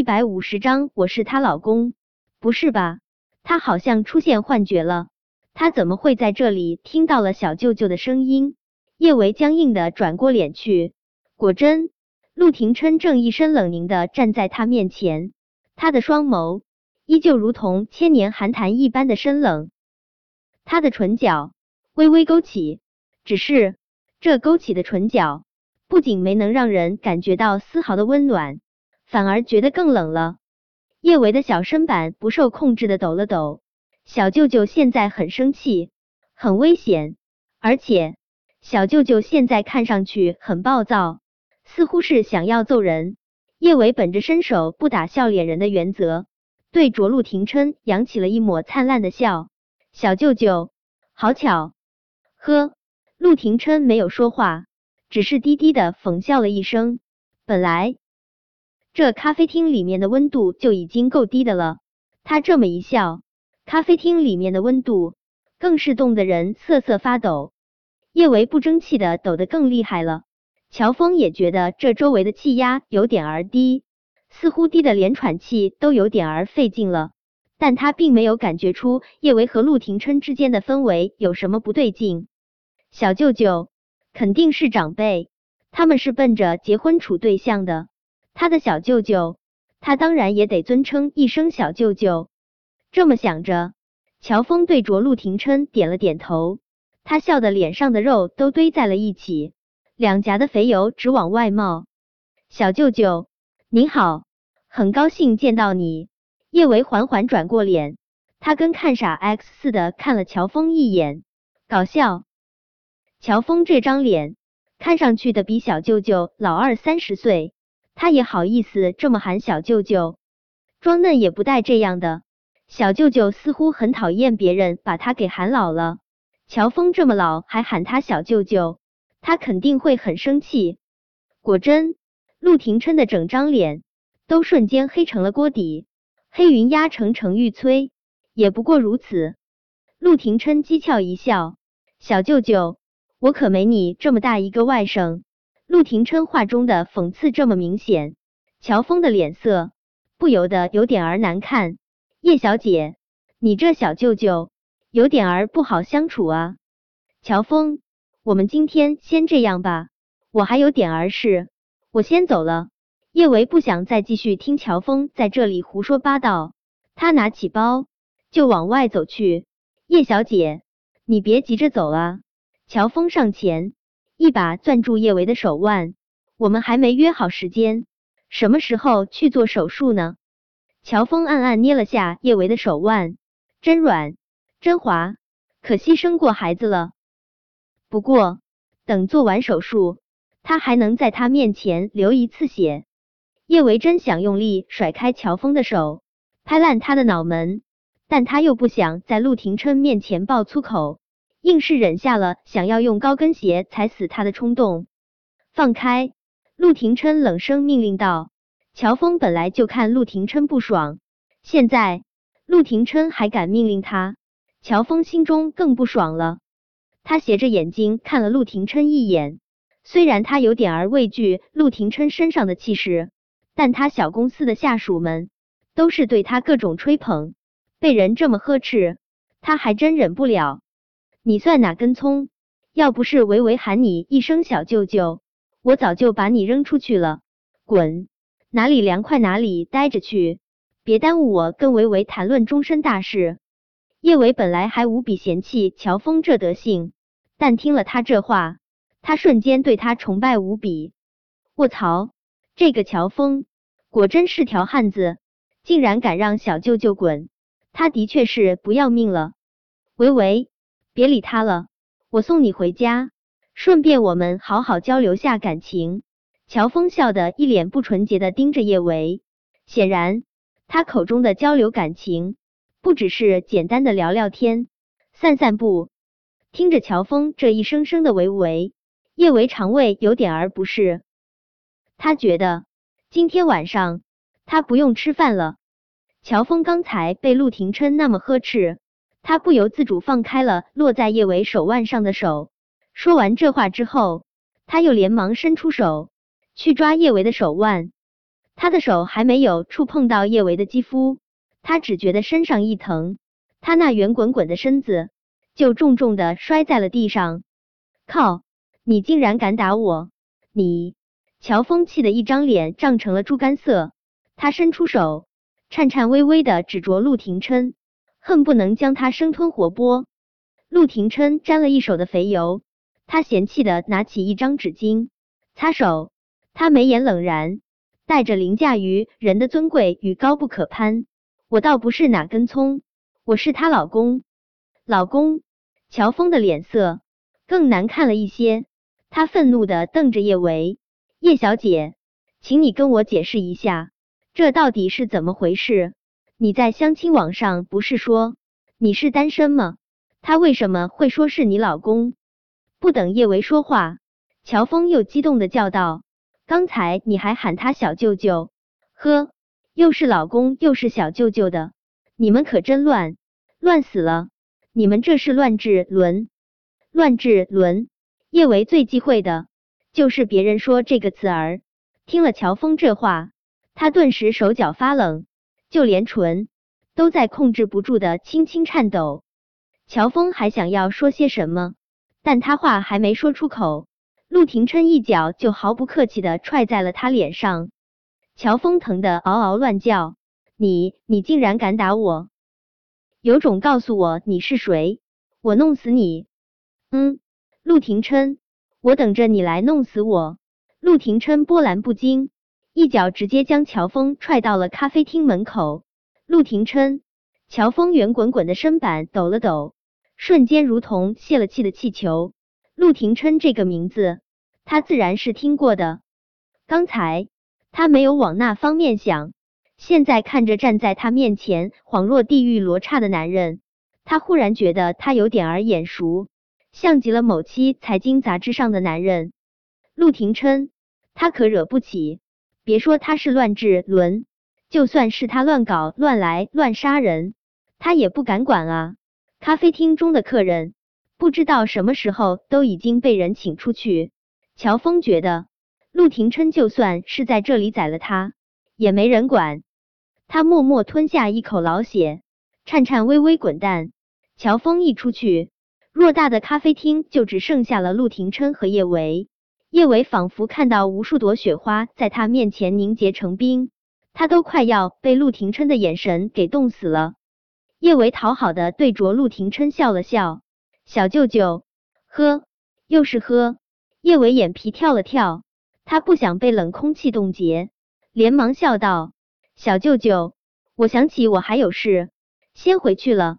一百五十章，我是她老公，不是吧？她好像出现幻觉了，她怎么会在这里听到了小舅舅的声音？叶维僵硬的转过脸去，果真，陆廷琛正一身冷凝的站在他面前，他的双眸依旧如同千年寒潭一般的深冷，他的唇角微微勾起，只是这勾起的唇角不仅没能让人感觉到丝毫的温暖，反而觉得更冷了。叶维的小身板不受控制的抖了抖，小舅舅现在很生气，很危险，而且。小舅舅现在看上去很暴躁，似乎是想要揍人。叶伟本着伸手不打笑脸人的原则，对着陆廷琛扬起了一抹灿烂的笑。小舅舅，好巧。呵，陆廷琛没有说话，只是低低的讽笑了一声。本来这咖啡厅里面的温度就已经够低的了，他这么一笑，咖啡厅里面的温度更是冻得人瑟瑟发抖。叶维不争气的抖得更厉害了，乔峰也觉得这周围的气压有点儿低，似乎低的连喘气都有点儿费劲了。但他并没有感觉出叶维和陆廷琛之间的氛围有什么不对劲。小舅舅肯定是长辈，他们是奔着结婚处对象的。他的小舅舅，他当然也得尊称一声小舅舅。这么想着，乔峰对着陆廷琛点了点头。他笑的脸上的肉都堆在了一起，两颊的肥油直往外冒。小舅舅您好，很高兴见到你。叶维缓缓转过脸，他跟看傻 X 似的看了乔峰一眼，搞笑。乔峰这张脸看上去的比小舅舅老二三十岁，他也好意思这么喊小舅舅，装嫩也不带这样的。小舅舅似乎很讨厌别人把他给喊老了。乔峰这么老还喊他小舅舅，他肯定会很生气。果真，陆廷琛的整张脸都瞬间黑成了锅底，黑云压城城欲摧，也不过如此。陆廷琛讥诮一笑：“小舅舅，我可没你这么大一个外甥。”陆廷琛话中的讽刺这么明显，乔峰的脸色不由得有点儿难看。叶小姐，你这小舅舅。有点儿不好相处啊，乔峰，我们今天先这样吧，我还有点儿事，我先走了。叶维不想再继续听乔峰在这里胡说八道，他拿起包就往外走去。叶小姐，你别急着走啊！乔峰上前一把攥住叶维的手腕，我们还没约好时间，什么时候去做手术呢？乔峰暗暗捏了下叶维的手腕，真软。真滑，可惜生过孩子了。不过等做完手术，他还能在他面前流一次血。叶维真想用力甩开乔峰的手，拍烂他的脑门，但他又不想在陆廷琛面前爆粗口，硬是忍下了想要用高跟鞋踩死他的冲动。放开！陆廷琛冷声命令道。乔峰本来就看陆廷琛不爽，现在陆廷琛还敢命令他。乔峰心中更不爽了，他斜着眼睛看了陆廷琛一眼。虽然他有点儿畏惧陆廷琛身上的气势，但他小公司的下属们都是对他各种吹捧，被人这么呵斥，他还真忍不了。你算哪根葱？要不是维维喊你一声小舅舅，我早就把你扔出去了。滚，哪里凉快哪里待着去，别耽误我跟维维谈论终身大事。叶伟本来还无比嫌弃乔峰这德行，但听了他这话，他瞬间对他崇拜无比。卧槽，这个乔峰果真是条汉子，竟然敢让小舅舅滚，他的确是不要命了。维维，别理他了，我送你回家，顺便我们好好交流下感情。乔峰笑得一脸不纯洁的盯着叶维，显然他口中的交流感情。不只是简单的聊聊天、散散步，听着乔峰这一声声的维维，叶维肠胃有点儿不适。他觉得今天晚上他不用吃饭了。乔峰刚才被陆廷琛那么呵斥，他不由自主放开了落在叶维手腕上的手。说完这话之后，他又连忙伸出手去抓叶维的手腕。他的手还没有触碰到叶维的肌肤，他只觉得身上一疼，他那圆滚滚的身子就重重的摔在了地上。靠！你竟然敢打我！你！乔峰气得一张脸涨成了猪肝色，他伸出手，颤颤巍巍的指着陆廷琛，恨不能将他生吞活剥。陆廷琛沾了一手的肥油，他嫌弃的拿起一张纸巾擦手，他眉眼冷然，带着凌驾于人的尊贵与高不可攀。我倒不是哪根葱，我是她老公。老公，乔峰的脸色更难看了一些，他愤怒的瞪着叶维。叶小姐，请你跟我解释一下，这到底是怎么回事？你在相亲网上不是说你是单身吗？他为什么会说是你老公？不等叶维说话，乔峰又激动的叫道：“刚才你还喊他小舅舅，呵，又是老公又是小舅舅的，你们可真乱，乱死了！你们这是乱治伦，乱治伦。”叶维最忌讳的。就是别人说这个词儿，听了乔峰这话，他顿时手脚发冷，就连唇都在控制不住的轻轻颤抖。乔峰还想要说些什么，但他话还没说出口，陆廷琛一脚就毫不客气的踹在了他脸上。乔峰疼得嗷嗷乱叫：“你，你竟然敢打我！有种告诉我你是谁，我弄死你！”嗯，陆廷琛。我等着你来弄死我！陆廷琛波澜不惊，一脚直接将乔峰踹到了咖啡厅门口。陆廷琛，乔峰圆滚滚的身板抖了抖，瞬间如同泄了气的气球。陆廷琛这个名字，他自然是听过的。刚才他没有往那方面想，现在看着站在他面前恍若地狱罗刹的男人，他忽然觉得他有点儿眼熟。像极了某期财经杂志上的男人陆廷琛，他可惹不起。别说他是乱治伦，就算是他乱搞、乱来、乱杀人，他也不敢管啊。咖啡厅中的客人不知道什么时候都已经被人请出去。乔峰觉得陆廷琛就算是在这里宰了他，也没人管。他默默吞下一口老血，颤颤巍巍滚蛋。乔峰一出去。偌大的咖啡厅就只剩下了陆廷琛和叶维。叶维仿佛看到无数朵雪花在他面前凝结成冰，他都快要被陆廷琛的眼神给冻死了。叶维讨好的对着陆廷琛笑了笑：“小舅舅，呵，又是呵。”叶维眼皮跳了跳，他不想被冷空气冻结，连忙笑道：“小舅舅，我想起我还有事，先回去了。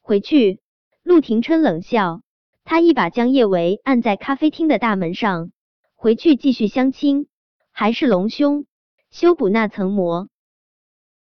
回去。”陆廷琛冷笑，他一把将叶维按在咖啡厅的大门上。回去继续相亲，还是隆胸修补那层膜？